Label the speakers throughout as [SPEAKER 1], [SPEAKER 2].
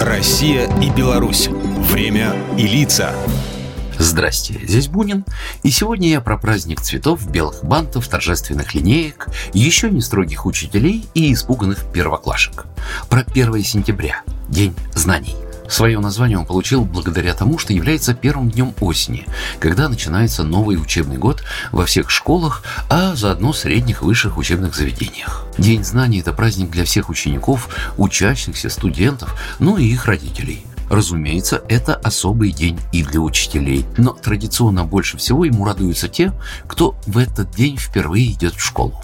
[SPEAKER 1] Россия и Беларусь. Время и лица.
[SPEAKER 2] Здрасте, здесь Бунин, и сегодня я про праздник цветов, белых бантов, торжественных линеек, еще не строгих учителей и испуганных первоклашек. Про 1 сентября, День знаний – Свое название он получил благодаря тому, что является первым днем осени, когда начинается новый учебный год во всех школах, а заодно средних высших учебных заведениях. День знаний – это праздник для всех учеников, учащихся, студентов, ну и их родителей. Разумеется, это особый день и для учителей, но традиционно больше всего ему радуются те, кто в этот день впервые идет в школу.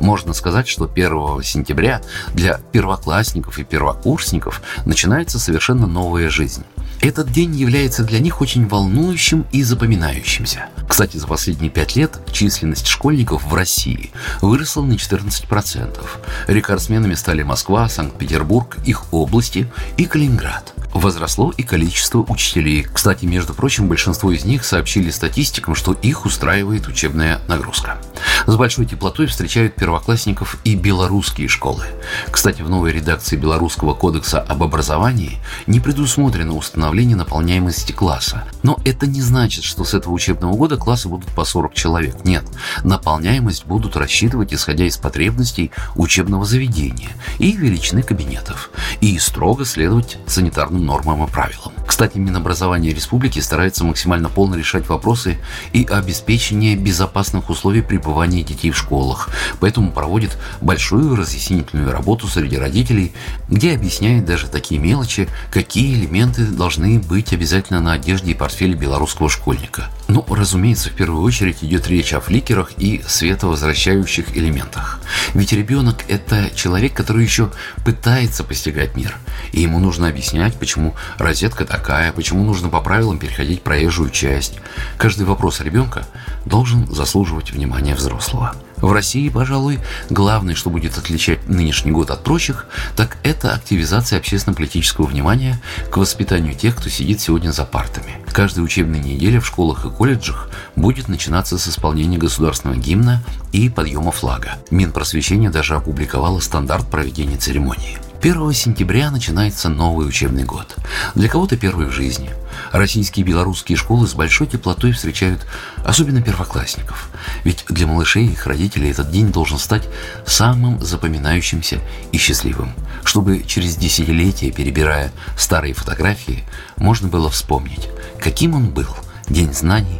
[SPEAKER 2] Можно сказать, что 1 сентября для первоклассников и первокурсников начинается совершенно новая жизнь. Этот день является для них очень волнующим и запоминающимся. Кстати, за последние пять лет численность школьников в России выросла на 14%. Рекордсменами стали Москва, Санкт-Петербург, их области и Калининград. Возросло и количество учителей. Кстати, между прочим, большинство из них сообщили статистикам, что их устраивает учебная нагрузка. С большой теплотой встречают первоклассников и белорусские школы. Кстати, в новой редакции Белорусского кодекса об образовании не предусмотрено установление наполняемости класса. Но это не значит, что с этого учебного года классы будут по 40 человек. Нет, наполняемость будут рассчитывать исходя из потребностей учебного заведения и величины кабинетов, и строго следовать санитарным нормам и правилам. Кстати, Минобразование Республики старается максимально полно решать вопросы и обеспечение безопасных условий пребывания детей в школах, поэтому проводит большую разъяснительную работу среди родителей, где объясняет даже такие мелочи, какие элементы должны быть обязательно на одежде и портфеле белорусского школьника. Ну, разумеется, в первую очередь идет речь о фликерах и световозвращающих элементах. Ведь ребенок – это человек, который еще пытается постигать мир, и ему нужно объяснять, почему розетка так такая, почему нужно по правилам переходить проезжую часть. Каждый вопрос ребенка должен заслуживать внимания взрослого. В России, пожалуй, главное, что будет отличать нынешний год от прочих, так это активизация общественно-политического внимания к воспитанию тех, кто сидит сегодня за партами. Каждая учебная неделя в школах и колледжах будет начинаться с исполнения государственного гимна и подъема флага. Минпросвещение даже опубликовало стандарт проведения церемонии. 1 сентября начинается новый учебный год. Для кого-то первый в жизни. Российские и белорусские школы с большой теплотой встречают особенно первоклассников. Ведь для малышей и их родителей этот день должен стать самым запоминающимся и счастливым, чтобы через десятилетия, перебирая старые фотографии, можно было вспомнить, каким он был, День знаний.